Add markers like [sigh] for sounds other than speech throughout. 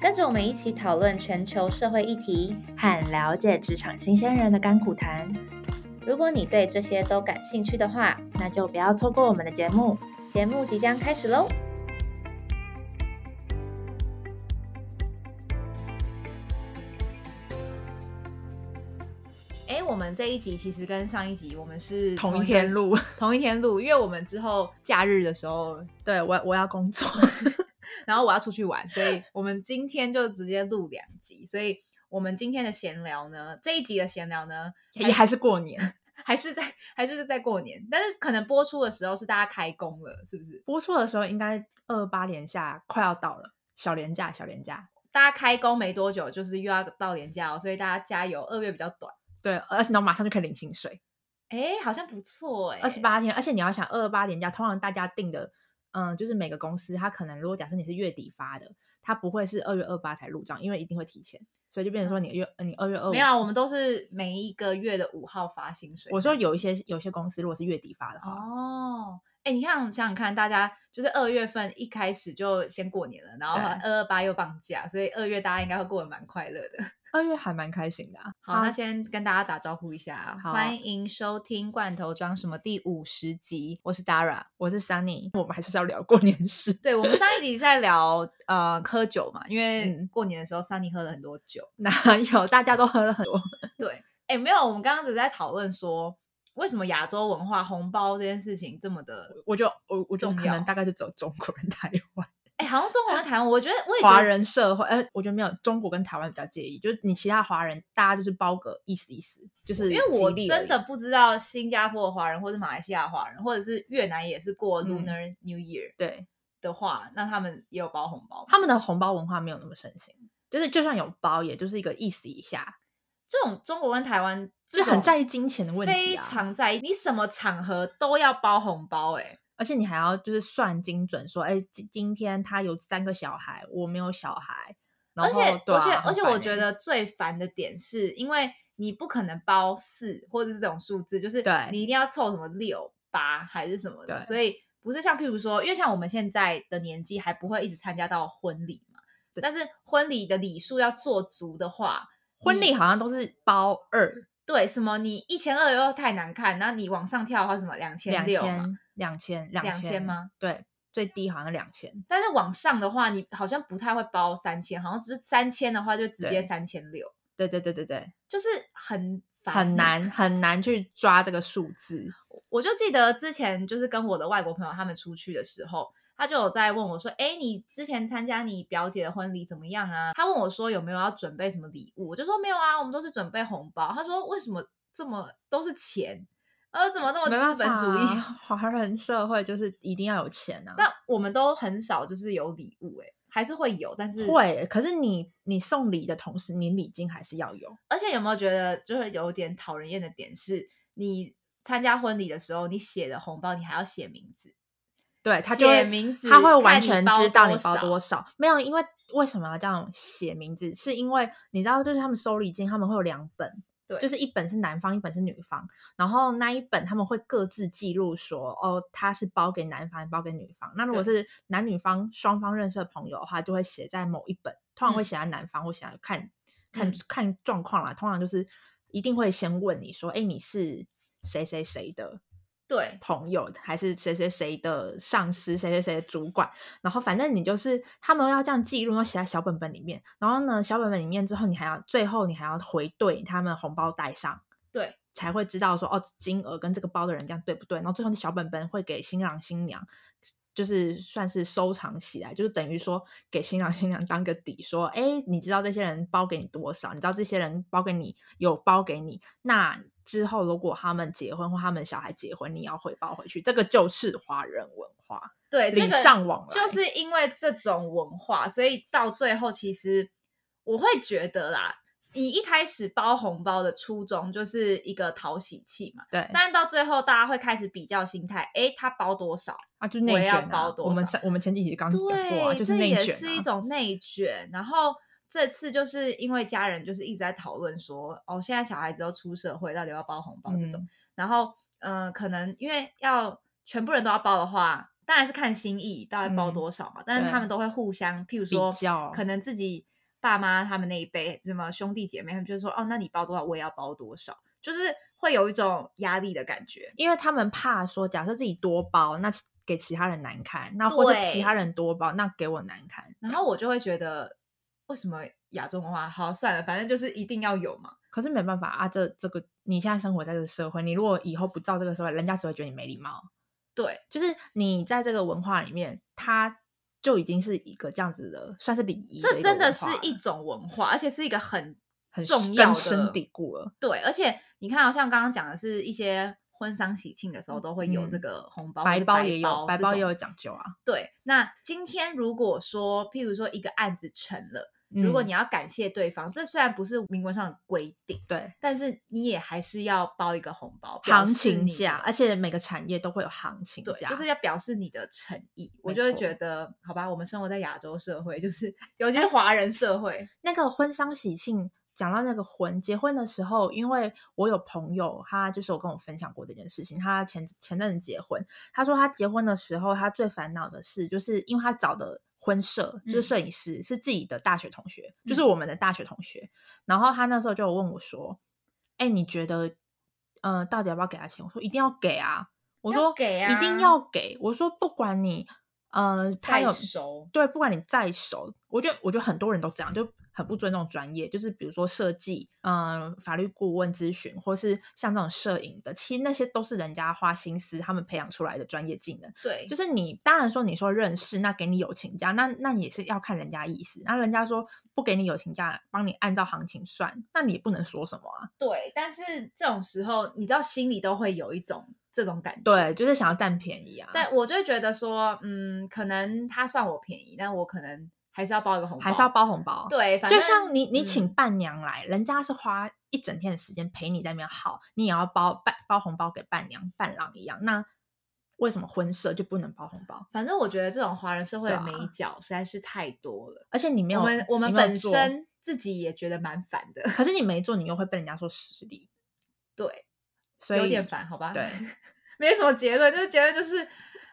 跟着我们一起讨论全球社会议题。和了解职场新鲜人的甘苦谈。如果你对这些都感兴趣的话，那就不要错过我们的节目。节目即将开始喽！哎，我们这一集其实跟上一集我们是同一个天录，同一天录，因为我们之后假日的时候，对我我要工作，[laughs] 然后我要出去玩，所以我们今天就直接录两集。所以我们今天的闲聊呢，这一集的闲聊呢，也还是过年。[laughs] 还是在还是在过年，但是可能播出的时候是大家开工了，是不是？播出的时候应该二八连假快要到了，小年假小年假，大家开工没多久，就是又要到年假哦，所以大家加油，二月比较短。对，而且呢马上就可以领薪水，哎，好像不错哎，二十八天，而且你要想二二八年假，通常大家定的，嗯，就是每个公司它可能如果假设你是月底发的，它不会是二月二八才入账，因为一定会提前。所以就变成说，你月你二月二没有，我们都是每一个月的五号发薪水。我说有一些有些公司如果是月底发的话，哦，哎，你看想想看，大家就是二月份一开始就先过年了，然后二二八又放假，所以二月大家应该会过得蛮快乐的。二月还蛮开心的。好，那先跟大家打招呼一下，欢迎收听《罐头装什么》第五十集，我是 Dara，我是 Sunny，我们还是要聊过年事。对，我们上一集在聊呃喝酒嘛，因为过年的时候 Sunny 喝了很多酒，哪有大家都喝了很多？[laughs] 对，哎，没有，我们刚刚只在讨论说，为什么亚洲文化红包这件事情这么的，我就我我就可能大概就走中国人台湾。哎，好像中国跟台湾，我觉得华人社会，哎，我觉得没有中国跟台湾比较介意，就是你其他华人，大家就是包个意思意思，就是因为我真的不知道新加坡的华人，或者马来西亚华人，或者是越南也是过 Lunar New Year 对的话，那他们也有包红包，他们的红包文化没有那么盛行，就是就算有包，也就是一个意思一下。这种中国跟台湾是很在意金钱的问题，非常在意，你什么场合都要包红包，哎。而且你还要就是算精准，说哎，今今天他有三个小孩，我没有小孩。而且而且而且，我觉得最烦的点是，因为你不可能包四或者是这种数字，就是你一定要凑什么六八还是什么的。所以不是像譬如说，因为像我们现在的年纪还不会一直参加到婚礼嘛。但是婚礼的礼数要做足的话，婚礼好像都是包二。对，什么你一千二又太难看，那你往上跳的话什么两千六两千两千吗？对，最低好像两千。但是往上的话，你好像不太会包三千，好像只是三千的话就直接三千六。对对对对对，就是很很难很难去抓这个数字。[laughs] 我就记得之前就是跟我的外国朋友他们出去的时候，他就有在问我说：“哎，你之前参加你表姐的婚礼怎么样啊？”他问我说有没有要准备什么礼物，我就说没有啊，我们都是准备红包。他说为什么这么都是钱？呃，怎么这么资本主义？华人社会就是一定要有钱啊。那我们都很少就是有礼物，哎，还是会有，但是会。可是你你送礼的同时，你礼金还是要有。而且有没有觉得就是有点讨人厌的点是，你参加婚礼的时候，你写的红包你还要写名字，对他写名字，他会完全知道你包多少。没有，因为为什么要这样写名字？是因为你知道，就是他们收礼金，他们会有两本。就是一本是男方，一本是女方，然后那一本他们会各自记录说，哦，他是包给男方，包给女方。那如果是男女方双方认识的朋友的话，就会写在某一本，通常会写在男方，或写在看看看状况啦。通常就是一定会先问你说，哎，你是谁谁谁的。对，朋友还是谁谁谁的上司，谁谁谁的主管，然后反正你就是他们要这样记录，要写在小本本里面。然后呢，小本本里面之后，你还要最后你还要回对他们红包带上，对，才会知道说哦，金额跟这个包的人这样对不对。然后最后那小本本会给新郎新娘，就是算是收藏起来，就是等于说给新郎新娘当个底，说哎，你知道这些人包给你多少？你知道这些人包给你有包给你那。之后，如果他们结婚或他们小孩结婚，你要回报回去，这个就是华人文化。对，礼尚往来，就是因为这种文化，所以到最后，其实我会觉得啦，你一开始包红包的初衷就是一个讨喜气嘛，对，但到最后大家会开始比较心态，哎，他包多少啊？就内卷啊！我们我们前几集刚讲过啊，就是内卷，也是一种内卷。然后这次就是因为家人就是一直在讨论说，哦，现在小孩子都出社会，到底要包红包这种。然后，嗯，可能因为要全部人都要包的话，当然是看心意，大概包多少嘛。但是他们都会互相，譬如说，可能自己。爸妈他们那一辈，什么兄弟姐妹，他们就是说，哦，那你包多少，我也要包多少，就是会有一种压力的感觉，因为他们怕说，假设自己多包，那给其他人难看，那或者其他人多包，那给我难看，然后我就会觉得，为什么亚洲文化好算了，反正就是一定要有嘛。可是没办法啊，这这个你现在生活在这个社会，你如果以后不照这个社会，人家只会觉得你没礼貌。对，就是你在这个文化里面，它。就已经是一个这样子的，算是礼仪。这真的是一种文化，而且是一个很很重要的深蒂固了。对，而且你看，好像刚刚讲的是一些婚丧喜庆的时候都会有这个红包，白包也有，白包也有讲究啊。对，那今天如果说，譬如说一个案子成了。如果你要感谢对方，这虽然不是明文上的规定，对，但是你也还是要包一个红包，行情价，而且每个产业都会有行情价，就是要表示你的诚意。我就会觉得，好吧，我们生活在亚洲社会，就是尤其是华人社会，[laughs] 那个婚丧喜庆，讲到那个婚结婚的时候，因为我有朋友，他就是有跟我分享过这件事情，他前前阵子结婚，他说他结婚的时候，他最烦恼的事，就是因为他找的。婚摄就是摄影师，是自己的大学同学，就是我们的大学同学。然后他那时候就问我说：“哎，你觉得，嗯，到底要不要给他钱？”我说：“一定要给啊！”我说：“给啊，一定要给。”我说：“不管你，呃，他有熟，对，不管你再熟，我觉得，我觉得很多人都这样，就。”很不尊重专业，就是比如说设计，嗯，法律顾问咨询，或是像这种摄影的，其实那些都是人家花心思，他们培养出来的专业技能。对，就是你当然说你说认识，那给你友情价，那那也是要看人家意思。那人家说不给你友情价，帮你按照行情算，那你也不能说什么啊。对，但是这种时候，你知道心里都会有一种这种感觉，对，就是想要占便宜啊。但我就会觉得说，嗯，可能他算我便宜，但我可能。还是要包一个红包，还是要包红包。对，就像你你请伴娘来，人家是花一整天的时间陪你在那边耗，你也要包伴包红包给伴娘伴郎一样。那为什么婚社就不能包红包？反正我觉得这种华人社会的美角实在是太多了，而且你没有，我们我们本身自己也觉得蛮烦的。可是你 [laughs] 没做，你又会被人家说失礼。对，所以有点烦，好吧？对，没什么结论，就是结论就是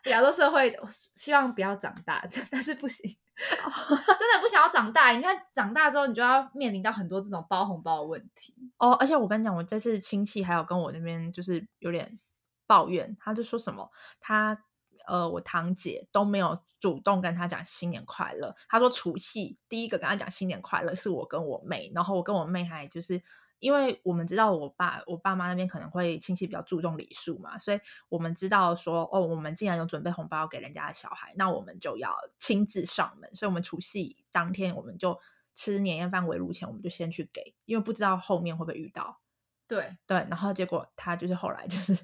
亚洲社会希望不要长大，但是不行。真的不想要长大，你看长大之后，你就要面临到很多这种包红包的问题哦。而且我跟你讲，我这次亲戚还有跟我那边就是有点抱怨，他就说什么，他呃，我堂姐都没有主动跟他讲新年快乐。他说除夕第一个跟他讲新年快乐是我跟我妹，然后我跟我妹还就是。因为我们知道我爸我爸妈那边可能会亲戚比较注重礼数嘛，所以我们知道说哦，我们既然有准备红包给人家的小孩，那我们就要亲自上门。所以，我们除夕当天我们就吃年夜饭围炉前，我们就先去给，因为不知道后面会不会遇到。对对，然后结果他就是后来就是。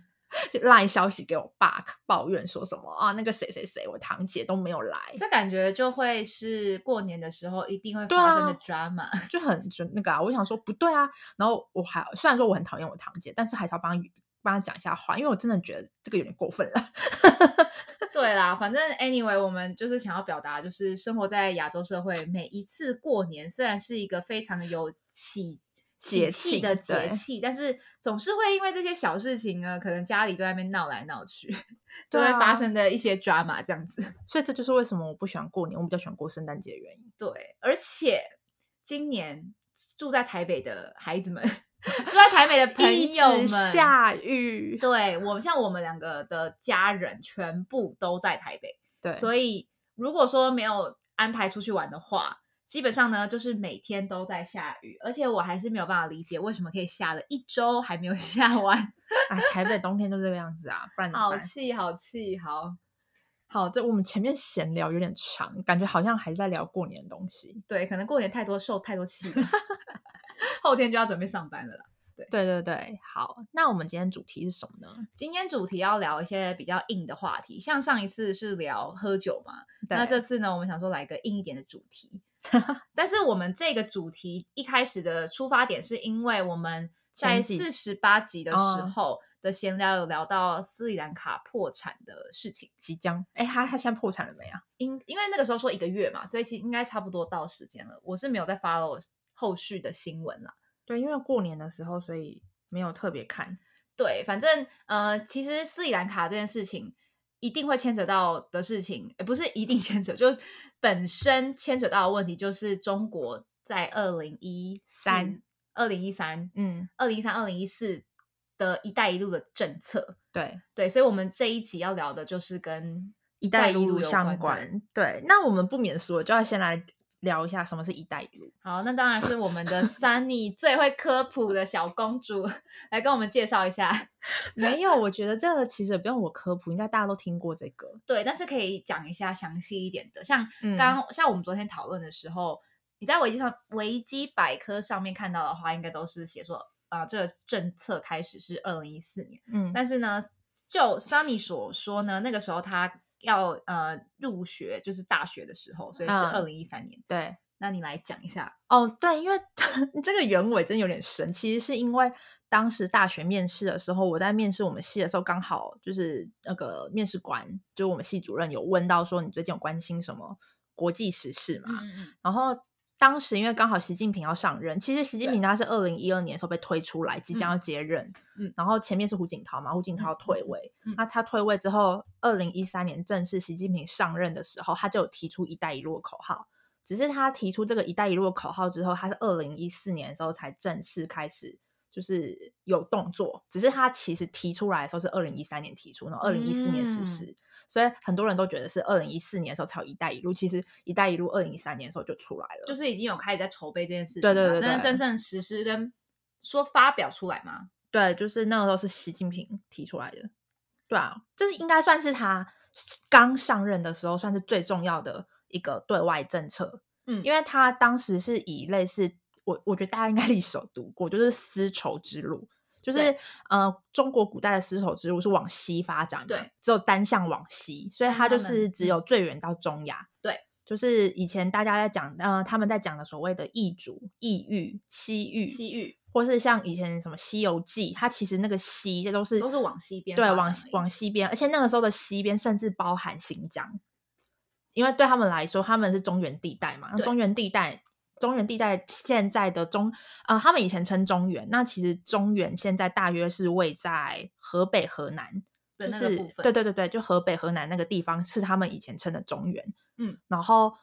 赖消息给我爸抱怨说什么啊？那个谁谁谁，我堂姐都没有来，这感觉就会是过年的时候一定会发生的 drama，[laughs] 就很就那个啊。我想说不对啊，然后我还虽然说我很讨厌我堂姐，但是还是要帮帮她讲一下话，因为我真的觉得这个有点过分了。[laughs] 对啦，反正 anyway，我们就是想要表达，就是生活在亚洲社会，每一次过年虽然是一个非常有喜。节气的节气，但是总是会因为这些小事情呢，可能家里都在那边闹来闹去，[laughs] 就会发生的一些 drama 这样子。所以这就是为什么我不喜欢过年，我比较喜欢过圣诞节的原因。对，而且今年住在台北的孩子们，[laughs] 住在台北的朋友们，下雨。对我们像我们两个的家人全部都在台北，对，所以如果说没有安排出去玩的话。基本上呢，就是每天都在下雨，而且我还是没有办法理解为什么可以下了一周还没有 [laughs] 下完。啊，台北冬天就这个样子啊，不然好气，好气，好好。这我们前面闲聊有点长，感觉好像还在聊过年的东西。对，可能过年太多受太多气了，[laughs] 后天就要准备上班了啦。对，对，对，对。好，那我们今天主题是什么呢？今天主题要聊一些比较硬的话题，像上一次是聊喝酒嘛，那这次呢，我们想说来个硬一点的主题。[laughs] 但是我们这个主题一开始的出发点是因为我们在四十八集的时候的闲聊有聊到斯里兰卡破产的事情，即将哎，他他现在破产了没啊？因因为那个时候说一个月嘛，所以其实应该差不多到时间了。我是没有在 follow 后续的新闻了。对，因为过年的时候，所以没有特别看。对，反正呃，其实斯里兰卡这件事情一定会牵扯到的事情，也不是一定牵扯，就本身牵扯到的问题，就是中国在二零一三、二零一三、嗯，二零一三、二零一四的一带一路的政策。对对，所以我们这一集要聊的就是跟一带一路相关。对，那我们不免说，就要先来。聊一下什么是一带一路？好，那当然是我们的 Sunny [laughs] 最会科普的小公主来跟我们介绍一下。没有，我觉得这个其实不用我科普，应该大家都听过这个。对，但是可以讲一下详细一点的，像刚像我们昨天讨论的时候，你在维基上维基百科上面看到的话，应该都是写说，啊，这个政策开始是二零一四年。嗯，但是呢，就 Sunny 所说呢，那个时候他。要呃入学就是大学的时候，所以是二零一三年。对，那你来讲一下哦。对，因为 [laughs] 这个原委真有点神。其实是因为当时大学面试的时候，我在面试我们系的时候，刚好就是那个面试官，就我们系主任有问到说，你最近有关心什么国际时事嘛？嗯嗯。然后。当时因为刚好习近平要上任，其实习近平他是二零一二年的时候被推出来，即将要接任。嗯，然后前面是胡锦涛嘛，胡锦涛退位。那他退位之后，二零一三年正式习近平上任的时候，他就有提出“一带一路”的口号。只是他提出这个“一带一路”的口号之后，他是二零一四年的时候才正式开始就是有动作。只是他其实提出来的时候是二零一三年提出，然后二零一四年实施。所以很多人都觉得是二零一四年的时候才有“一带一路”，其实“一带一路”二零一三年的时候就出来了，就是已经有开始在筹备这件事情，对对对，真真正实施跟说发表出来吗？对，就是那个时候是习近平提出来的，对啊，这是应该算是他刚上任的时候算是最重要的一个对外政策，嗯，因为他当时是以类似我我觉得大家应该历史有读过，就是丝绸之路。就是呃，中国古代的丝绸之路是往西发展的，只有单向往西，所以它就是只有最远到中亚。对，就是以前大家在讲，呃，他们在讲的所谓的异族、异域、西域、西域，或是像以前什么《西游记》，它其实那个西这都是都是往西边，对，往往西边，而且那个时候的西边甚至包含新疆，因为对他们来说，他们是中原地带嘛，中原地带。中原地带现在的中，呃，他们以前称中原，那其实中原现在大约是位在河北、河南，就是对对对对，就河北、河南那个地方是他们以前称的中原。嗯，然后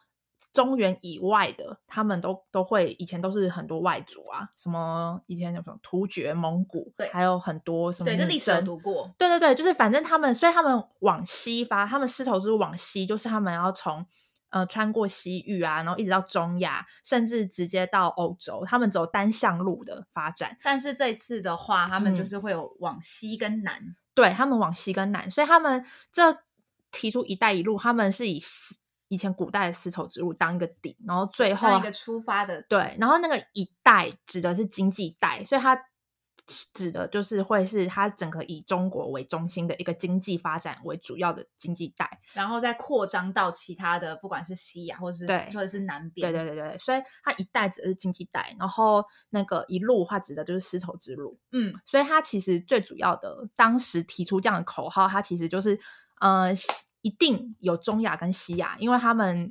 中原以外的，他们都都会以前都是很多外族啊，什么以前什么突厥、蒙古，对，还有很多什么，对，这历史有读过。对对对，就是反正他们，所以他们往西发，他们丝绸之路往西，就是他们要从。呃，穿过西域啊，然后一直到中亚，甚至直接到欧洲，他们走单向路的发展。但是这次的话，他们就是会有往西跟南，对他们往西跟南，所以他们这提出“一带一路”，他们是以以前古代的丝绸之路当一个底，然后最后一个出发的对，然后那个“一带”指的是经济带，所以它。指的就是会是它整个以中国为中心的一个经济发展为主要的经济带，然后再扩张到其他的，不管是西亚或者是或者是南边。对对对对，所以它一带指的是经济带，然后那个一路话指的就是丝绸之路。嗯，所以它其实最主要的，当时提出这样的口号，它其实就是呃，一定有中亚跟西亚，因为他们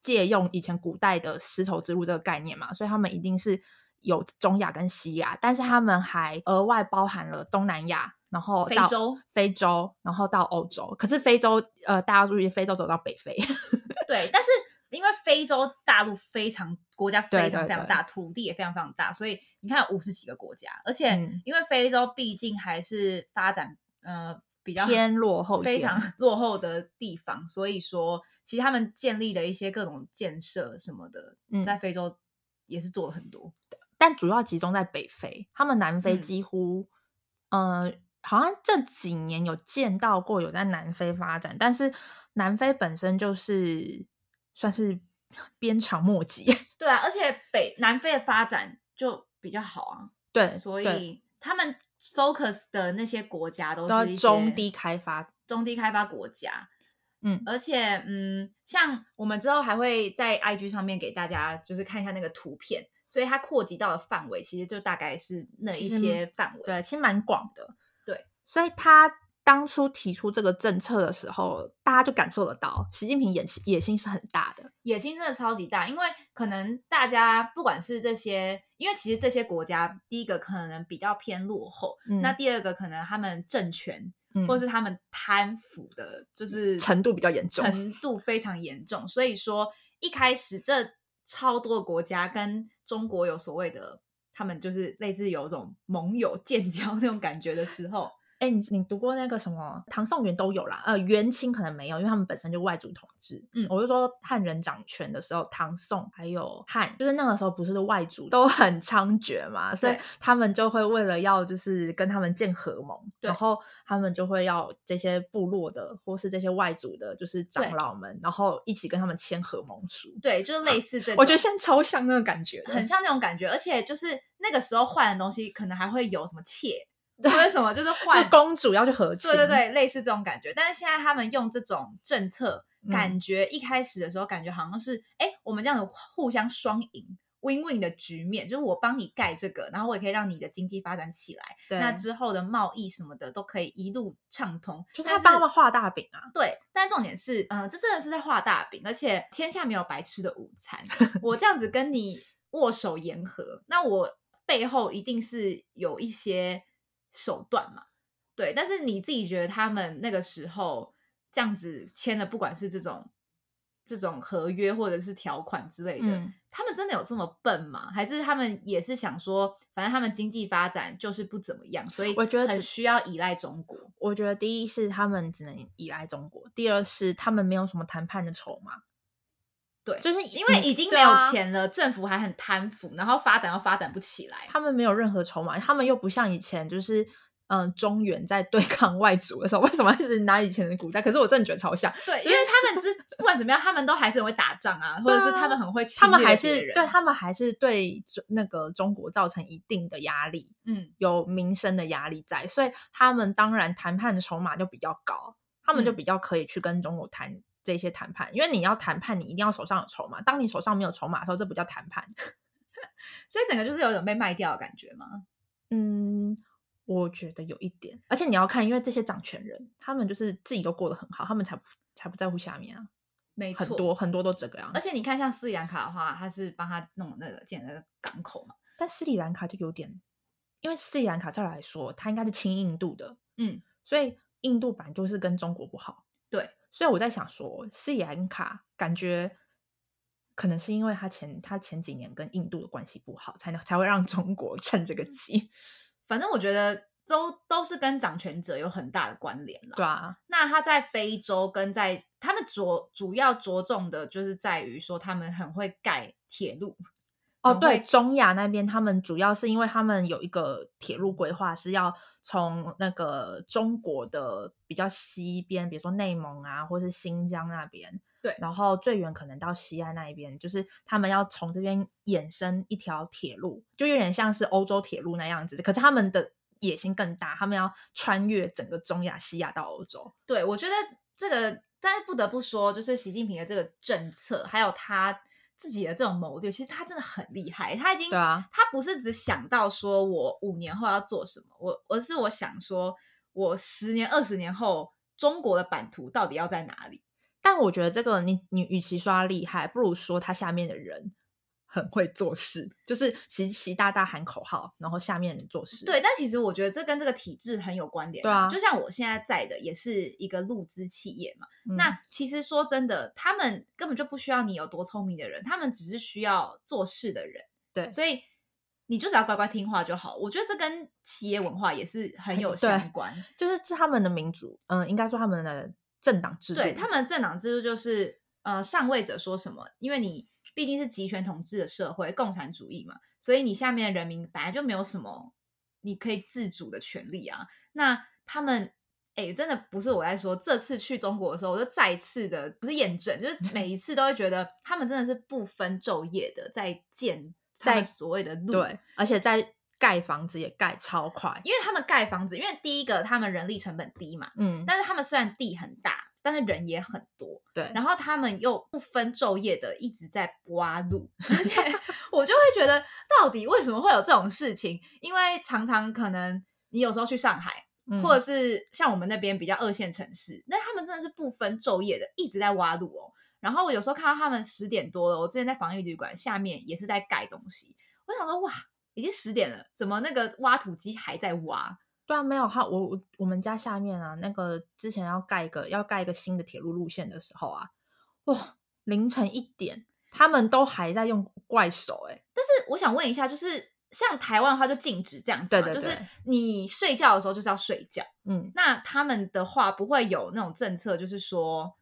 借用以前古代的丝绸之路这个概念嘛，所以他们一定是。有中亚跟西亚，但是他们还额外包含了东南亚，然后非洲、非洲，然后到欧洲。可是非洲，呃，大家注意，非洲走到北非。[laughs] 对，但是因为非洲大陆非常国家非常非常大，土地也非常非常大，所以你看五十几个国家，而且因为非洲毕竟还是发展呃比较偏落后、非 [laughs] 常落后的地方，所以说其实他们建立的一些各种建设什么的，在非洲也是做了很多。但主要集中在北非，他们南非几乎，呃，好像这几年有见到过有在南非发展，但是南非本身就是算是鞭长莫及。[laughs] 对啊，而且北南非的发展就比较好啊。对，所以他们 focus 的那些国家都是中低开发、中低开发国家。嗯而且嗯，像我们之后还会在 IG 上面给大家就是看一下那个图片，所以它扩及到的范围其实就大概是那一些范围。对，其实蛮广的。对，所以他当初提出这个政策的时候，大家就感受得到，习近平野心野心是很大的。野心真的超级大，因为可能大家不管是这些，因为其实这些国家，第一个可能比较偏落后，嗯那第二个可能他们政权、嗯或是他们贪腐的，就是程度比较严重程度非常严重。所以说一开始这超多国家跟中国有所谓的，他们就是类似有种盟友建交那种感觉的时候，哎、你你读过那个什么唐宋元都有啦，呃，元清可能没有，因为他们本身就外族统治。嗯我就说汉人掌权的时候，唐宋还有汉，就是那个时候不是外族都很猖獗嘛，所以他们就会为了要就是跟他们建合盟，然后他们就会要这些部落的或是这些外族的，就是长老们，然后一起跟他们签合盟书。对，就是类似这种。[laughs] 我觉得现在超像那个感觉，很像那种感觉，而且就是那个时候换的东西，可能还会有什么妾 [laughs] 或者什么，就是换就公主要去和亲，对对对，类似这种感觉。但是现在他们用这种政策，嗯感觉一开始的时候，感觉好像是哎，诶我们这样子互相双赢。win-win 的局面，就是我帮你盖这个，然后我也可以让你的经济发展起来，对那之后的贸易什么的都可以一路畅通。就是他帮他们画大饼啊。对，但重点是，嗯、这真的是在画大饼，而且天下没有白吃的午餐。[laughs] 我这样子跟你握手言和，那我背后一定是有一些手段嘛。对，但是你自己觉得他们那个时候这样子签了，不管是这种这种合约或者是条款之类的，嗯他们真的有这么笨吗？还是他们也是想说，反正他们经济发展就是不怎么样，所以我觉得只很需要依赖中国。我觉得第一是他们只能依赖中国，第二是他们没有什么谈判的筹码。对，就是因为已经没有钱了，政府还很贪腐，然后发展又发展不起来。他们没有任何筹码，他们又不像以前，就是嗯、呃中原在对抗外族的时候，为什么一直拿以前的古代？可是我真的觉得超像，对，因为他们之不管怎么样，他们都还是很会打仗啊，或者是他们很会侵他们还是对他们还是对中那个中国造成一定的压力，嗯，有民生的压力在，所以他们当然谈判的筹码就比较高，他们就嗯比较可以去跟中国谈这些谈判，因为你要谈判，你一定要手上有筹码，当你手上没有筹码的时候，这不叫谈判。[laughs] 所以整个就是有种被卖掉的感觉吗。嗯，我觉得有一点，而且你要看，因为这些掌权人，他们就是自己都过得很好，他们才不才不在乎下面啊，没错，很多很多都这个样子。而且你看，像斯里兰卡的话，他是帮他弄那个建那个港口嘛，但斯里兰卡就有点，因为斯里兰卡照来说，它应该是亲印度的，嗯，所以印度本来就是跟中国不好。对，所以我在想说，斯里兰卡感觉可能是因为他前他前几年跟印度的关系不好，才能才会让中国趁这个机。反正我觉得都都是跟掌权者有很大的关联了。对啊，那他在非洲跟在他们着主要着重的就是在于说他们很会盖铁路。哦，很对，中亚那边他们主要是因为他们有一个铁路规划是要从那个中国的比较西边，比如说内蒙啊，或是新疆那边，对然后最远可能到西安那一边，就是他们要从这边衍生一条铁路，就有点像是欧洲铁路那样子，可是他们的野心更大，他们要穿越整个中亚、西亚到欧洲。对，我觉得这个，但是不得不说，就是习近平的这个政策，还有他自己的这种谋略，其实他真的很厉害。他已经，对啊，他不是只想到说我五年后要做什么，我而是我想说，我十年、二十年后中国的版图到底要在哪里？但我觉得这个你你与其说他厉害，不如说他下面的人很会做事，就是习习大大喊口号，然后下面人做事。对，但其实我觉得这跟这个体制很有关联、对啊就像我现在在的也是一个陆资企业嘛。嗯，那其实说真的，他们根本就不需要你有多聪明的人，他们只是需要做事的人。对所以你就只要乖乖听话就好。我觉得这跟企业文化也是很有相关。就是是他们的民主，嗯，应该说他们的政党制度，对他们政党制度就是呃上位者说什么，因为你毕竟是集权统治的社会，共产主义嘛，所以你下面的人民本来就没有什么你可以自主的权利啊。那他们哎，真的不是我在说，这次去中国的时候，我就再次的不是验证，就是 [laughs] 每一次都会觉得他们真的是不分昼夜的在建在所谓的路，对，而且在盖房子也盖超快，因为他们盖房子，因为第一个他们人力成本低嘛，嗯，但是他们虽然地很大，但是人也很多，对，然后他们又不分昼夜的一直在挖路，而且 [laughs] 我就会觉得，到底为什么会有这种事情？因为常常可能你有时候去上海，或者是像我们那边比较二线城市，那他们真的是不分昼夜的一直在挖路哦。然后我有时候看到他们十点多了，我之前在防疫旅馆下面也是在盖东西，我想说哇，已经十点了，怎么那个挖土机还在挖？对啊，没有他，我我我们家下面啊，那个之前要盖一个要盖一个新的铁路路线的时候啊，哇，凌晨一点，他们都还在用怪手哎。但是我想问一下，就是像台湾的话就禁止这样子，对对，就是你睡觉的时候就是要睡觉，嗯，那他们的话不会有那种政策，就是说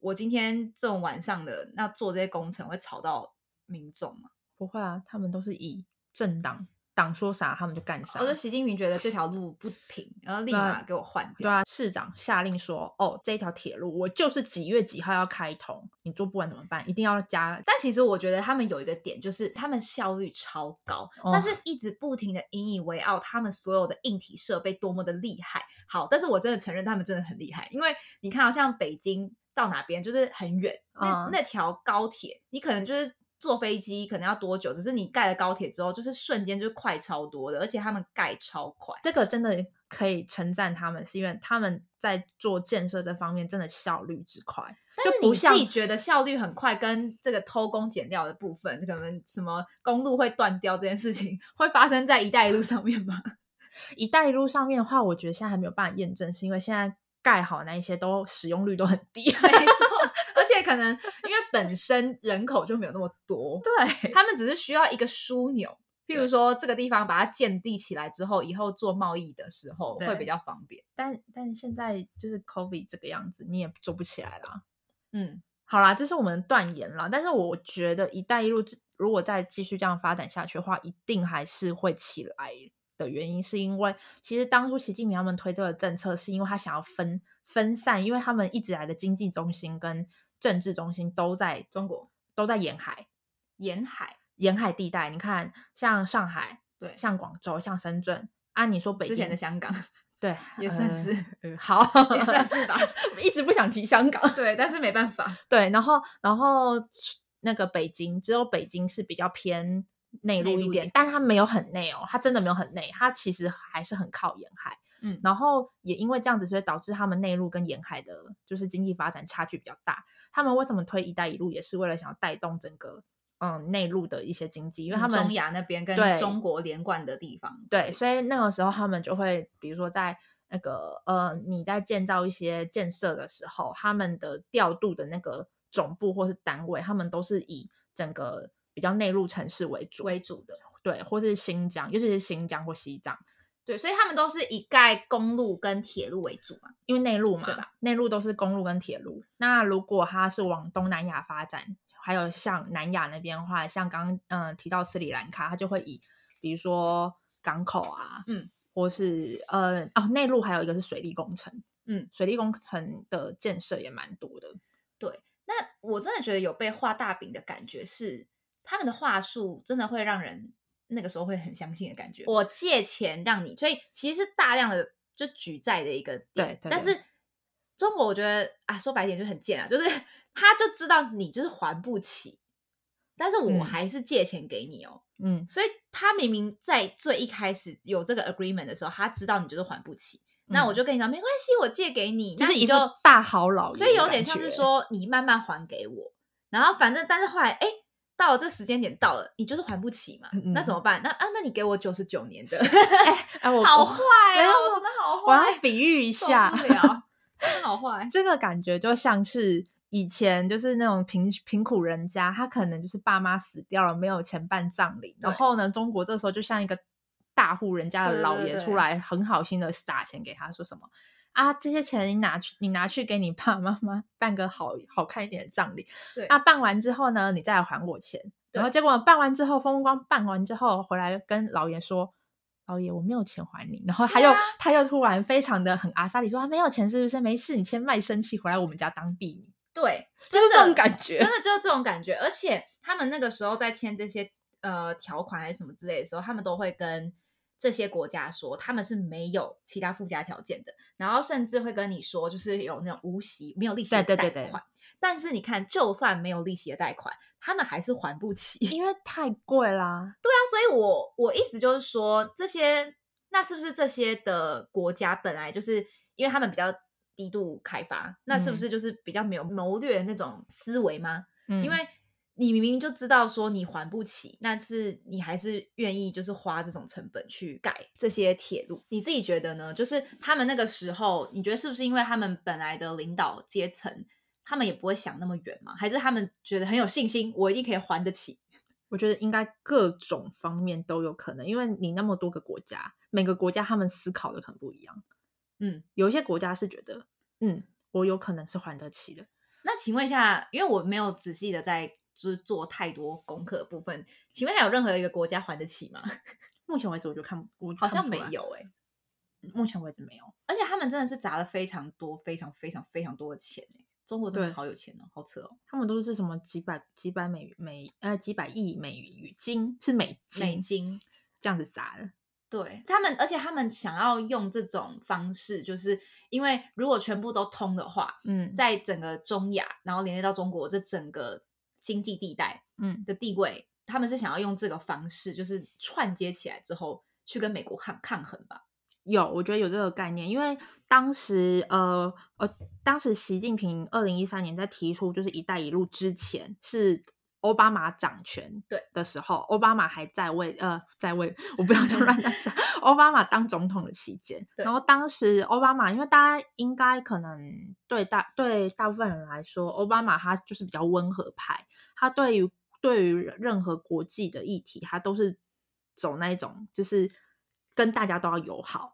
我今天这种晚上的那做这些工程会吵到民众吗？不会啊，他们都是以政党。党说啥，他们就干啥。我说习近平觉得这条路不平，然后立马给我换掉。对啊，市长下令说：“哦，这条铁路我就是几月几号要开通，你做不完怎么办？一定要加。”但其实我觉得他们有一个点，就是他们效率超高，但是一直不停的引以为傲，他们所有的硬体设备多么的厉害。好，但是我真的承认他们真的很厉害，因为你看，像北京到哪边就是很远，那那条高铁，你可能就是。坐飞机可能要多久？只是你盖了高铁之后，就是瞬间就快超多的，而且他们盖超快。这个真的可以称赞他们，是因为他们在做建设这方面真的效率之快。就不像你自己觉得效率很快，跟这个偷工减料的部分，可能什么公路会断掉这件事情，会发生在“一带一路”上面吗？“ [laughs] 一带一路”上面的话，我觉得现在还没有办法验证，是因为现在盖好那一些都使用率都很低。没错。而且可能因为本身人口就没有那么多，对他们只是需要一个枢纽，譬如说这个地方把它建立起来之后，以后做贸易的时候会比较方便。但但现在就是 COVID 这个样子，你也做不起来啦。嗯，好啦，这是我们断言啦。但是我觉得“一带一路”如果再继续这样发展下去的话，一定还是会起来的原因，是因为其实当初习近平他们推这个政策，是因为他想要分分散，因为他们一直来的经济中心跟政治中心都在中国，都在沿海，沿海，沿海地带。你看，像上海，对，像广州，像深圳。按你说，北京的香港，对，也算是好，也算是吧。[laughs] 一直不想提香港，对，但是没办法。对，然后，然后那个北京，只有北京是比较偏内陆一点，但它没有很内哦，它真的没有很内，它其实还是很靠沿海。嗯，然后也因为这样子，所以导致他们内陆跟沿海的，就是经济发展差距比较大。他们为什么推“一带一路”，也是为了想要带动整个嗯内陆的一些经济，因为他们中亚那边跟中国连贯的地方。对，所以那个时候他们就会，比如说在那个呃你在建造一些建设的时候，他们的调度的那个总部或是单位，他们都是以整个比较内陆城市为主为主的，对，或是新疆，尤其是新疆或西藏。对，所以他们都是以盖公路跟铁路为主嘛，因为内陆嘛，对吧？内陆都是公路跟铁路。那如果它是往东南亚发展，还有像南亚那边的话，像刚嗯提到斯里兰卡，它就会以比如说港口啊，嗯，或是呃哦内陆还有一个是水利工程，嗯，水利工程的建设也蛮多的。对，那我真的觉得有被画大饼的感觉，是他们的话术真的会让人。那个时候会很相信的感觉。我借钱让你，所以其实是大量的就举债的一个对。但是中国我觉得啊，说白点就很贱啊，就是 [laughs] 他就知道你就是还不起，但是我还是借钱给你哦。嗯，所以他明明在最一开始有这个 agreement 的时候，他知道你就是还不起，那我就跟你讲没关系，我借给你，就是一个大好老所以有点像是说你慢慢还给我，然后反正但是后来哎。到了这时间点到了，你就是还不起嘛？那怎么办？那啊，那你给我九十九年的，哎，[laughs] 我好坏啊！我真的好坏。我要比喻一下，[laughs] 真的好坏。这个感觉就像是以前就是那种贫贫苦人家，他可能就是爸妈死掉了，没有钱办葬礼，然后呢，中国这时候就像一个大户人家的老爷出来，很好心的撒钱给他，说什么？啊，这些钱你拿去，你拿去给你爸爸妈妈办个好好看一点的葬礼。对，那办完之后呢，你再来还我钱。然后结果办完之后，风光办完之后回来跟老爷说：“老爷，我没有钱还你。”然后他又他又突然非常的很阿萨里说：“没有钱是不是？没事，你先卖身契回来我们家当婢女。”对，就是这种感觉，真的就是这种感觉。而且他们那个时候在签这些呃条款还是什么之类的时候，他们都会跟这些国家说他们是没有其他附加条件的，然后甚至会跟你说，就是有那种无息、没有利息的对贷款。对对对但是你看，就算没有利息的贷款，他们还是还不起。因为太贵啦。对啊，所以我我意思就是说，这些那是不是这些的国家本来就是因为他们比较低度开发，那是不嗯是就是比较没有谋略的那种思维吗？嗯因为你明明就知道说你还不起，但是你还是愿意就是花这种成本去盖这些铁路，你自己觉得呢？就是他们那个时候，你觉得是不是因为他们本来的领导阶层，他们也不会想那么远嘛？还是他们觉得很有信心，我一定可以还得起？我觉得应该各种方面都有可能，因为你那么多个国家，每个国家他们思考的可能不一样。嗯，有一些国家是觉得，嗯，我有可能是还得起的。那请问一下，因为我没有仔细的在就是做太多功课的部分，请问还有任何一个国家还得起吗？[laughs] 目前为止，我就看我好像没有哎、目前为止没有。而且他们真的是砸了非常多、非常、非常、非常多的钱哎、中国真的好有钱哦，好扯哦，他们都是什么几百几百美美呃几百亿美金是美金美金。这样子砸的。对他们，而且他们想要用这种方式，就是因为如果全部都通的话，嗯在整个中亚，然后连接到中国这整个经济地带嗯，的地位，他们是想要用这个方式，就是串接起来之后，去跟美国抗抗衡吧。有，我觉得有这个概念，因为当时呃呃，当时习近平二零一三年在提出就是“一带一路”之前是。奥巴马掌权对的时候，奥巴马还在位，呃，在位，我不要就乱讲。[laughs] 奥巴马当总统的期间，然后当时奥巴马，因为大家应该可能对大对大部分人来说，奥巴马他就是比较温和派，他对于对于任何国际的议题，他都是走那一种，就是跟大家都要友好，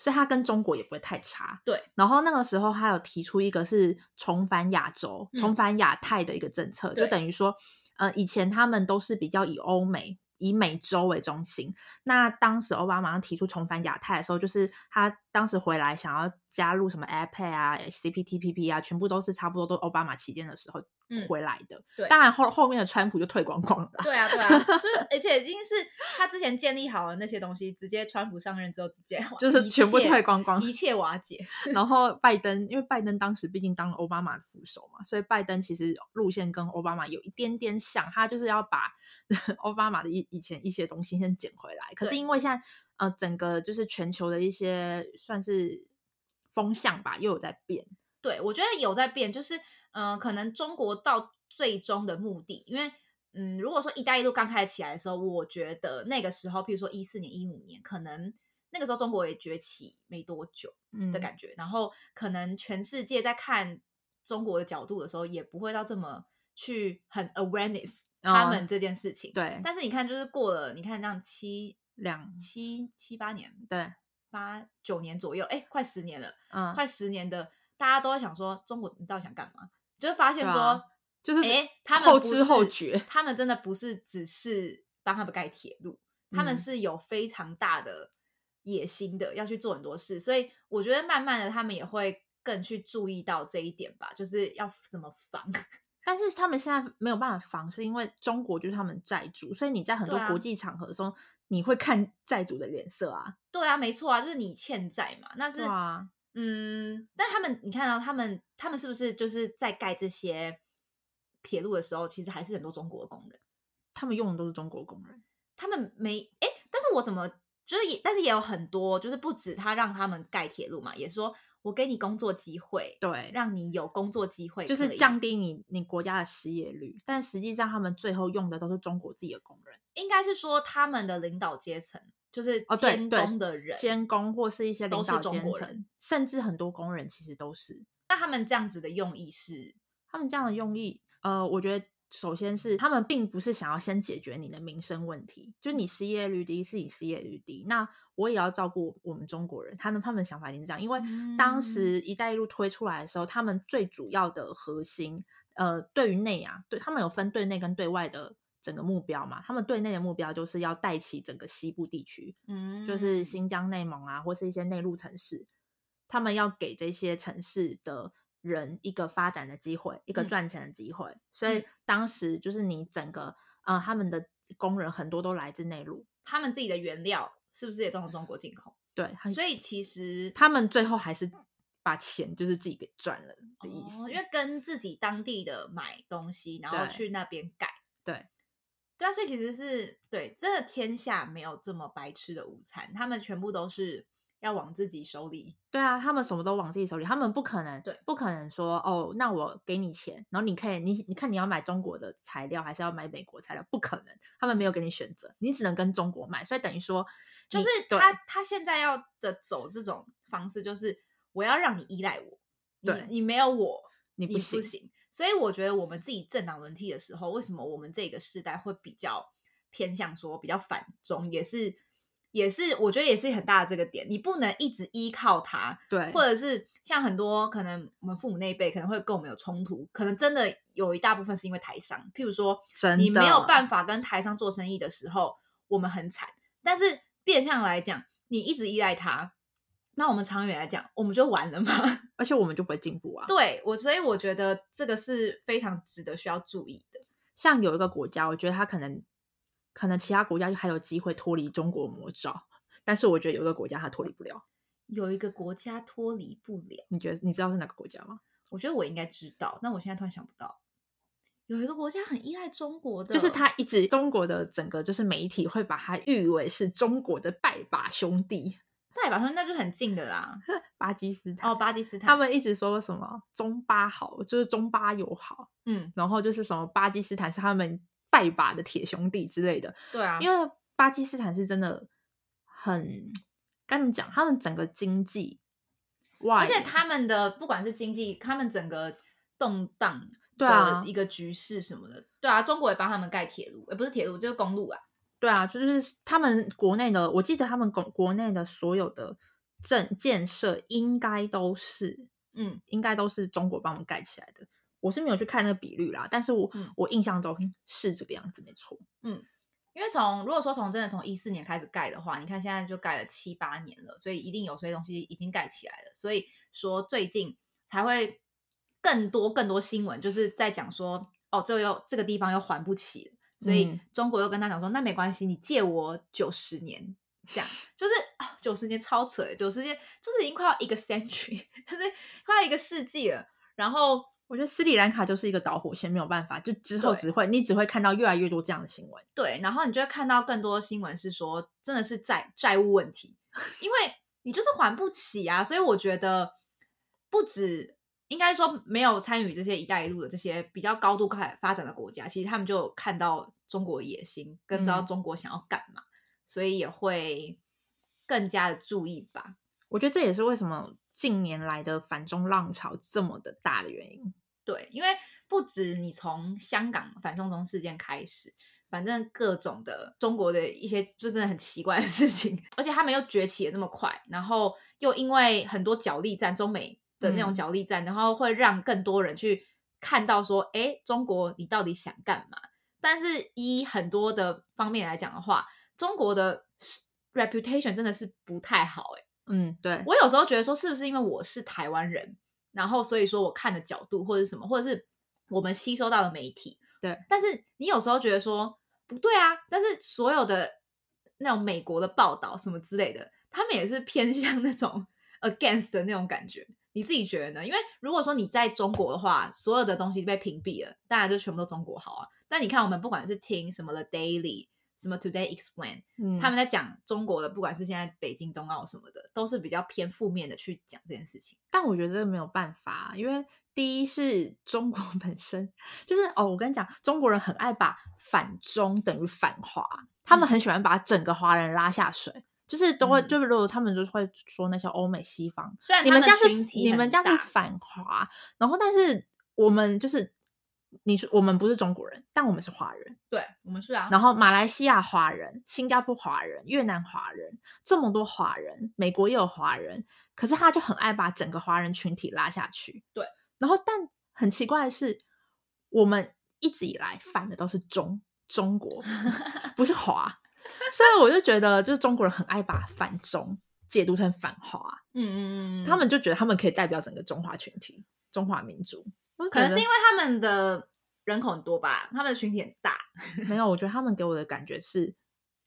所以他跟中国也不会太差。对，然后那个时候他有提出一个是重返亚洲、嗯重返亚太的一个政策，就等于说，呃，以前他们都是比较以欧美。以美洲为中心，那当时奥巴马提出重返亚太的时候，就是他当时回来想要加入什么 iPad 啊、CPTPP 啊，全部都是差不多都奥巴马期间的时候嗯回来的。对当然后后面的川普就退光光了。对啊，对啊，所以 [laughs] 而且已经是他之前建立好的那些东西，直接川普上任之后直接 [laughs] 就是全部退光光一切瓦解。然后拜登，因为拜登当时毕竟当了奥巴马的副手嘛，所以拜登其实路线跟奥巴马有一点点像，他就是要把 [laughs] 奥巴马的以以前一些东西先捡回来。可是因为现在呃整个就是全球的一些算是风向吧，又有在变。对，我觉得有在变，就是嗯、呃可能中国到最终的目的，因为嗯，如果说“一带一路”刚开始起来的时候，我觉得那个时候，譬如说一四年、一五年，可能那个时候中国也崛起没多久嗯的感觉，然后可能全世界在看中国的角度的时候，也不会到这么去很 awareness 他哦们这件事情。对但是你看，就是过了，你看这样七两七七八年，对，八九年左右，哎，快十年了。嗯，快十年的，大家都在想说，中国你到底想干嘛？就会发现说，啊就是哎、他们后知后觉。[laughs] 他们真的不是只是帮他们盖铁路，他们嗯是有非常大的野心的，要去做很多事。所以我觉得慢慢的，他们也会更去注意到这一点吧，就是要怎么防。[laughs] 但是他们现在没有办法防，是因为中国就是他们债主，所以你在很多国际场合的时候，你会看债主的脸色啊。对啊，没错啊，就是你欠债嘛，那是啊，嗯，但他们你看到、他们，他们是不是就是在盖这些铁路的时候，其实还是很多中国的工人。他们用的都是中国工人。他们没哎，但是我怎么就是也，但是也有很多，就是不止他让他们盖铁路嘛，也说我给你工作机会，对让你有工作机会，就是降。低你你国家的失业率，但实际上他们最后用的都是中国自己的工人，应该是说他们的领导阶层，就是哦，对监对工的人，监工或是一些领都是导阶中国人层，甚至很多工人其实都是那他们这样子的用意是，他们这样的用意。呃，我觉得首先是他们并不是想要先解决你的民生问题，就是你失业率低是你失业率低，那我也要照顾我们中国人，他们他们的想法一定是这样，因为当嗯。时“一带一路”推出来的时候，他们最主要的核心，呃，对于内啊，对他们有分对内跟对外的整个目标嘛，他们对内的目标就是要带起整个西部地区，嗯就是新疆、内蒙啊，或是一些内陆城市，他们要给这些城市的人一个发展的机会，一个嗯赚钱的机会。所以嗯当时就是你整个呃，他们的工人很多都来自内陆，他们自己的原料是不是也都从中国进口？对，所以其实他们最后还是把钱就是自己给赚了的意思，因为跟自己当地的买东西，然后去那边改。对，对啊，所以其实是对，真的天下没有这么白吃的午餐，他们全部都是。要往自己手里，对啊，他们什么都往自己手里，他们不可能，对，不可能说哦，那我给你钱，然后你可以，你你看你要买中国的材料，还是要买美国材料？不可能，他们没有给你选择，你只能跟中国买，所以等于说，就是他他现在要的走这种方式，就是我要让你依赖我，对，你没有我，你不行。所以我觉得我们自己政党轮替的时候，为什么我们这个时代会比较偏向说比较反中，也是。也是，我觉得也是很大的这个点，你不能一直依靠他，对，或者是像很多可能我们父母那一辈可能会跟我们有冲突，可能真的有一大部分是因为台商，譬如说你没有办法跟台商做生意的时候，我们很惨。但是变相来讲，你一直依赖他，那我们长远来讲，我们就完了嘛，[laughs] 而且我们就不会进步啊。对我，所以我觉得这个是非常值得需要注意的。像有一个国家，我觉得他可能。可能其他国家还有机会脱离中国魔爪，但是我觉得有一个国家它脱离不了。有一个国家脱离不了，你觉得你知道是哪个国家吗？我觉得我应该知道，但我现在突然想不到。有一个国家很依赖中国的，就是他一直中国的整个就是媒体会把他誉为是中国的拜把兄弟。拜把兄弟那就很近的啦，[laughs] 巴基斯坦哦，巴基斯坦，他们一直说什么中巴好，就是中巴友好，嗯，然后就是什么巴基斯坦是他们。拜把的铁兄弟之类的，对啊，因为巴基斯坦是真的很，该怎么讲？他们整个经济，哇而且他们的不管是经济，他们整个动荡的一个局势什么的，对啊，中国也帮他们盖铁路，也不是铁路，就是公路啊，对啊，就是他们国内的，我记得他们国国内的所有的政建设，应该都是，嗯，应该都是中国帮我们盖起来的。我是没有去看那个比率啦，但是我我印象中是这个样子，没错。嗯，因为从如果说从真的从一四年开始盖的话，你看现在就盖了七八年了，所以一定有些东西已经盖起来了。所以说最近才会更多更多新闻，就是在讲说哦，这又这个地方又还不起了，所以中国又跟他讲说，那没关系，你借我九十年，这样就是啊，九十年超扯，九十年就是已经快要一个 century，[laughs] 就是快要一个世纪了，然后。我觉得斯里兰卡就是一个导火线，没有办法，就之后只会你只会看到越来越多这样的新闻。对，然后你就会看到更多新闻是说，真的是债债务问题，因为你就是还不起啊。所以我觉得不止应该说没有参与这些“一带一路”的这些比较高度开发展的国家，其实他们就看到中国野心，跟知道中国想要干嘛，所以也会更加的注意吧。我觉得这也是为什么近年来的反中浪潮这么的大的原因。对，因为不止你从香港反送中事件开始，反正各种的中国的一些就真的很奇怪的事情，[laughs] 而且他们又崛起的那么快，然后又因为很多角力战，中美的那种角力战，然后会让更多人去看到说，哎，中国你到底想干嘛？但是以很多的方面来讲的话，中国的 reputation 真的是不太好，哎，嗯，对我有时候觉得说，是不是因为我是台湾人？然后，所以说我看的角度或者什么，或者是我们吸收到的媒体，对。但是你有时候觉得说不对啊，但是所有的那种美国的报道什么之类的，他们也是偏 [laughs] 向那种 against 的那种感觉。你自己觉得呢？因为如果说你在中国的话，所有的东西被屏蔽了，当然就全部都中国好啊。但你看，我们不管是听什么的 Daily。什么 Today Explain，他们在讲中国的，不管是现在北京冬奥什么的，都是比较偏负面的去讲这件事情。但我觉得这个没有办法，因为第一是中国本身就是哦，我跟你讲，中国人很爱把反中等于反华，他们很喜欢把整个华人拉下水，就是都会就是如果他们就会说那些欧美西方，虽然你们家是你们家是反华，然后但是我们就是。你是我们不是中国人，但我们是华人。对，我们是啊。然后马来西亚华人、新加坡华人、越南华人，这么多华人，美国也有华人，可是他就很爱把整个华人群体拉下去。对。然后，但很奇怪的是，我们一直以来反的都是中中国，[laughs] 不是华。所以我就觉得，就是中国人很爱把反中解读成反华。嗯嗯嗯。他们就觉得他们可以代表整个中华群体、中华民族。可能是因为他们的人口很多吧，他们的群体很大。[laughs] 没有，我觉得他们给我的感觉是，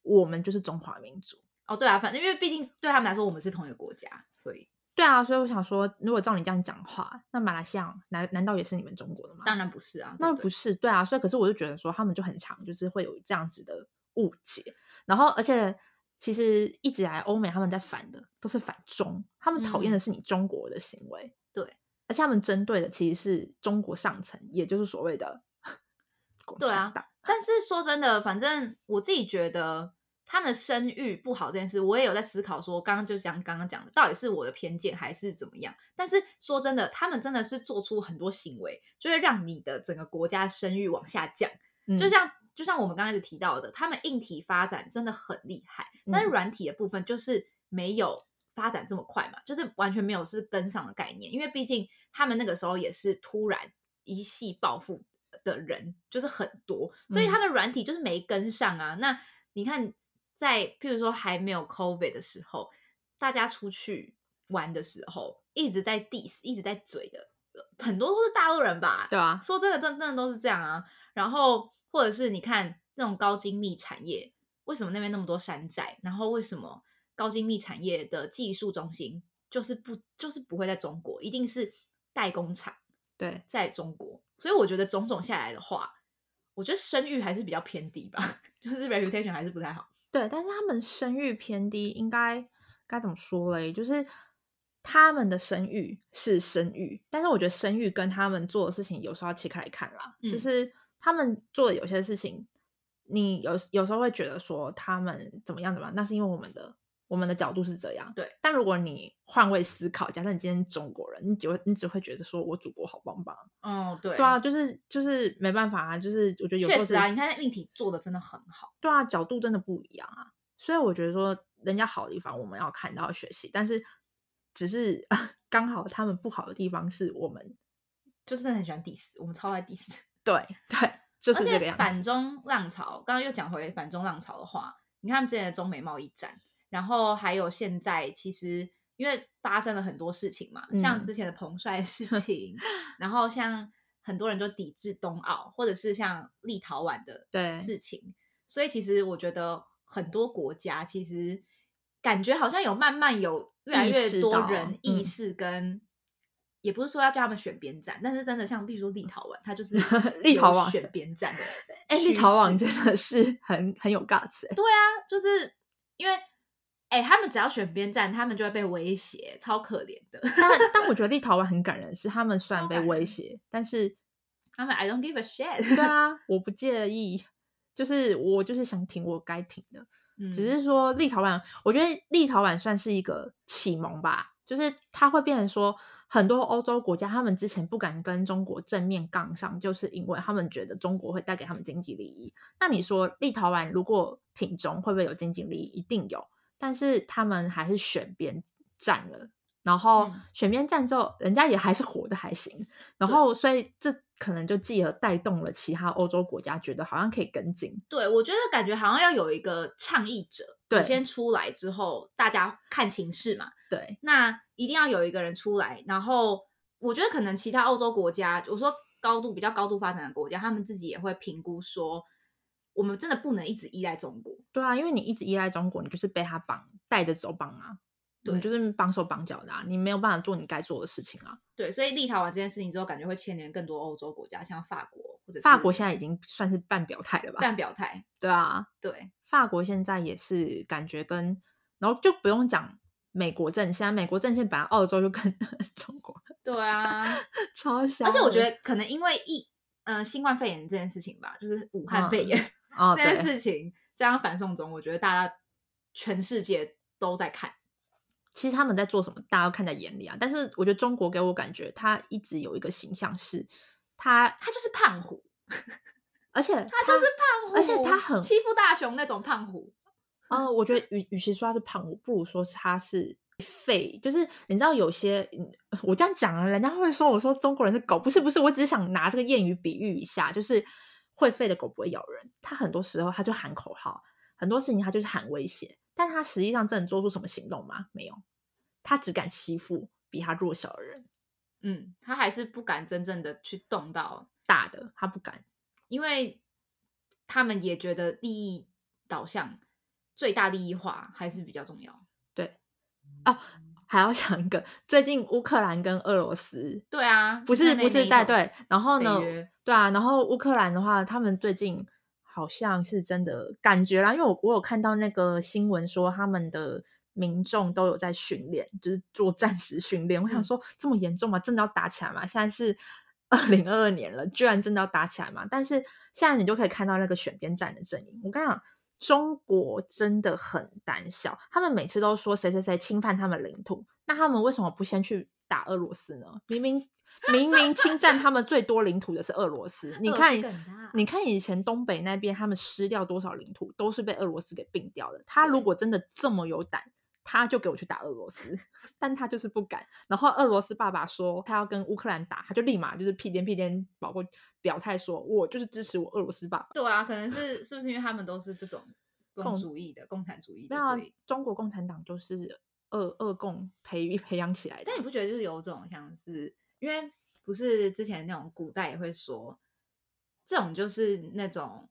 我们就是中华民族。哦，对啊，反正因为毕竟对他们来说，我们是同一个国家，所以对啊，所以我想说，如果照你这样讲话，那马来西亚难难道也是你们中国的吗？当然不是啊，那不是，对啊，所以可是我就觉得说，他们就很常就是会有这样子的误解，然后而且其实一直以来欧美他们在反的都是反中，他们讨厌的是你中国的行为，对，而且他们针对的其实是中国上层，也就是所谓的 [laughs] 共产党。但是说真的，反正我自己觉得。他们的声誉不好这件事，我也有在思考。说刚刚就像刚刚讲的，到底是我的偏见还是怎么样？但是说真的，他们真的是做出很多行为，就会让你的整个国家声誉往下降。就像就像我们刚开始提到的，他们硬体发展真的很厉害，但是软体的部分就是没有发展这么快嘛，就是完全没有是跟上的概念。因为毕竟他们那个时候也是突然一系暴富的人，就是很多，所以他的软体就是没跟上啊。那你看。在譬如说还没有 COVID 的时候，大家出去玩的时候，一直在 diss，一直在嘴的，很多都是大陆人吧？对啊，说真的，真真的都是这样啊。然后或者是你看那种高精密产业，为什么那边那么多山寨？然后为什么高精密产业的技术中心就是不就是不会在中国，一定是代工厂？对，在中国。所以我觉得种种下来的话，我觉得声誉还是比较偏低吧，[laughs] 就是 reputation 还是不太好。对，但是他们声誉偏低，应该该怎么说嘞？就是他们的声誉是声誉，但是我觉得声誉跟他们做的事情有时候要切开来看啦。就是他们做的有些事情，你有有时候会觉得说他们怎么样怎么样，那是因为我们的。我们的角度是这样，对。但如果你换位思考，假设你今天中国人，你只会你只会觉得说我祖国好棒棒。哦，对，对啊，就是就是没办法啊，就是我觉得有确实啊，你看那命题做的真的很好。对啊，角度真的不一样啊，所以我觉得说人家好的地方我们要看到学习，但是只是 [laughs] 刚好他们不好的地方是我们就是很喜欢 diss，我们超爱 diss。[laughs] 对对，就是这个样子。反中浪潮，刚刚又讲回反中浪潮的话，你看之前的中美贸易战。然后还有现在，其实因为发生了很多事情嘛，像之前的彭帅事 [laughs] 情，然后像很多人就抵制冬奥，或者是像立陶宛的事情，所以其实我觉得很多国家其实感觉好像有慢慢有越来越多人意识跟，也不是说要叫他们选边站，但是真的像比如说立陶宛，他就是 [laughs] 立陶宛选边站的，哎，立陶宛真的是很很有 guts，对啊，就是因为。哎，他们只要选边站，他们就会被威胁，超可怜的。但但我觉得立陶宛很感人，是他们虽然被威胁，但是他们 I don't give a shit。对啊，[laughs] 我不介意，就是我就是想挺我该挺的。只是说立陶宛，我觉得立陶宛算是一个启蒙吧，就是它会变成说很多欧洲国家，他们之前不敢跟中国正面杠上，就是因为他们觉得中国会带给他们经济利益。那你说立陶宛如果挺中，会不会有经济利益？一定有。但是他们还是选边站了，然后选边站之后，人家也还是活的还行，然后所以这可能就继而带动了其他欧洲国家，觉得好像可以跟进。对，我觉得感觉好像要有一个倡议者，对，先出来之后，大家看情势嘛。对，那一定要有一个人出来，然后我觉得可能其他欧洲国家，我说高度比较高度发展的国家，他们自己也会评估说。我们真的不能一直依赖中国，对啊，因为你一直依赖中国，你就是被他绑带着走绑啊，对就是绑手绑脚的，啊，你没有办法做你该做的事情啊。对，所以立陶宛这件事情之后，感觉会牵连更多欧洲国家，像法国或者法国现在已经算是半表态了吧？半表态，对啊，对，法国现在也是感觉跟，然后就不用讲美国阵线，美国阵线本来澳洲就跟 [laughs] 中国，对啊，超小，而且我觉得可能因为一嗯新冠肺炎这件事情吧，就是武汉肺炎。这件事情加上反送中，我觉得大家全世界都在看。其实他们在做什么，大家都看在眼里啊。但是我觉得中国给我感觉，他一直有一个形象是，他他就是胖虎，而且 [laughs] 他就是胖虎，而且他很欺负大雄那种胖虎。呃，[laughs] 我觉得与与其说他是胖虎，不如说是他是废。就是你知道，有些我这样讲了，人家会说我说中国人是狗，不是不是，我只是想拿这个谚语比喻一下，就是。会吠的狗不会咬人，它很多时候它就喊口号，很多事情它就是喊威胁，但他实际上真的做出什么行动吗？没有，它只敢欺负比它弱小的人，嗯，它还是不敢真正的去动到大的，它不敢，因为他们也觉得利益导向最大利益化还是比较重要。对，哦，还要想一个，最近乌克兰跟俄罗斯，对啊，不是不是带队，然后呢，对啊，然后乌克兰的话，他们最近好像是真的感觉啦，因为我我有看到那个新闻说他们的民众都有在训练，就是做战时训练。我想嗯说这么严重吗？真的要打起来吗？现在是 [laughs] 二零二二年了，居然真的要打起来吗？但是现在你就可以看到那个选边站的阵营，我跟你讲。中国真的很胆小，他们每次都说谁谁谁侵犯他们领土，那他们为什么不先去打俄罗斯呢？明明明明侵占他们最多领土的是俄罗斯，你看你看以前东北那边他们失掉多少领土，都是被俄罗斯给并掉的。他如果真的这么有胆，他就给我去打俄罗斯，[laughs] 但他就是不敢。然后俄罗斯爸爸说他要跟乌克兰打，他就立马就是屁颠屁颠跑过表态说，我就是支持我俄罗斯爸爸。对啊，可能是是不是因为他们都是这种共共主义的、共产主义的，没有啊中国共产党就是俄俄共培育培养起来的啊。但你不觉得就是有种像是，因为不是之前那种古代也会说，这种就是那种，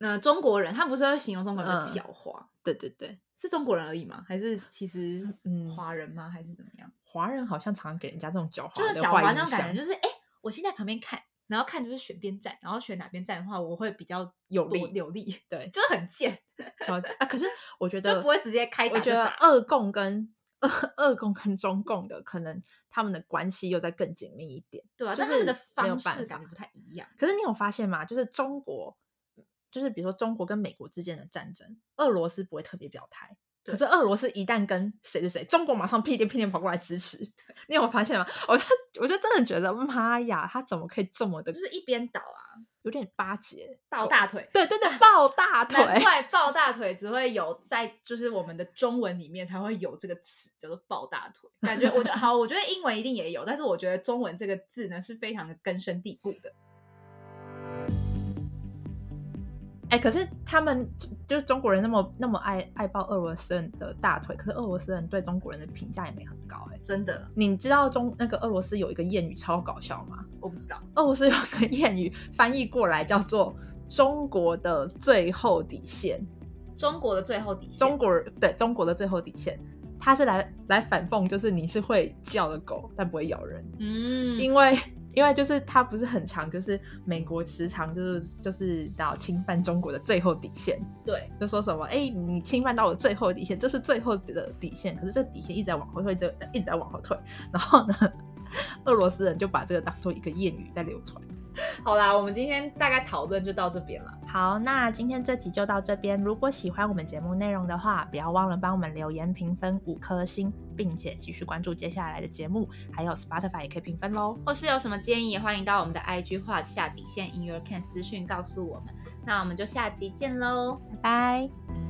呃，中国人他们不是会形容中国人的嗯狡猾，对对对，是中国人而已吗？还是其实嗯华人吗？还是怎么样？华人好像常常给人家这种狡猾就是狡猾那种感觉，就是哎、诶我先在旁边看，然后看就是选边站，然后选哪边站的话，我会比较有利有利，对就是很贱，[laughs] 超啊。可是我觉得就不会直接开打我觉得二共跟二 [laughs] 二共跟中共的可能他们的关系又再更紧密一点。对啊、就是方式感觉不太一样。可是你有发现吗？就是中国，就是比如说中国跟美国之间的战争，俄罗斯不会特别表态。可是俄罗斯一旦跟谁谁谁，中国马上屁颠屁颠跑过来支持。你有发现吗？我就我就真的觉得，妈呀，他怎么可以这么的，就是一边倒啊，有点巴结抱大腿。对对对，抱大腿。难 [laughs] 怪抱大腿只会有在就是我们的中文里面才会有这个词叫做抱大腿。感觉我觉得好，我觉得英文一定也有，但是我觉得中文这个字呢是非常的根深蒂固的。哎、可是他们就是中国人那么那么爱爱抱俄罗斯人的大腿，可是俄罗斯人对中国人的评价也没很高哎、真的，你知道中那个俄罗斯有一个谚语超搞笑吗？我不知道。俄罗斯有个谚语翻译过来叫做“中国的最后底线中国的最后底”，线，中国人对中国的最后底线，它是来来反讽，就是你是会叫的狗，但不会咬人，嗯，因为因为就是它不是很长，就是美国时常就是就是到侵犯中国的最后底线，对，就说什么哎、你侵犯到我最后底线，这是最后的底线，可是这底线一直在往后退，就一直在往后退，然后呢，[laughs] 俄罗斯人就把这个当做一个谚语在流传。[laughs] 好啦，我们今天大概讨论就到这边了。好，那今天这集就到这边。如果喜欢我们节目内容的话，不要忘了帮我们留言评分五颗星，并且继续关注接下来的节目，还有 Spotify 也可以评分喽。或是有什么建议，也欢迎到我们的 IG 画下底线 in your can 私讯告诉我们。那我们就下集见喽。拜拜。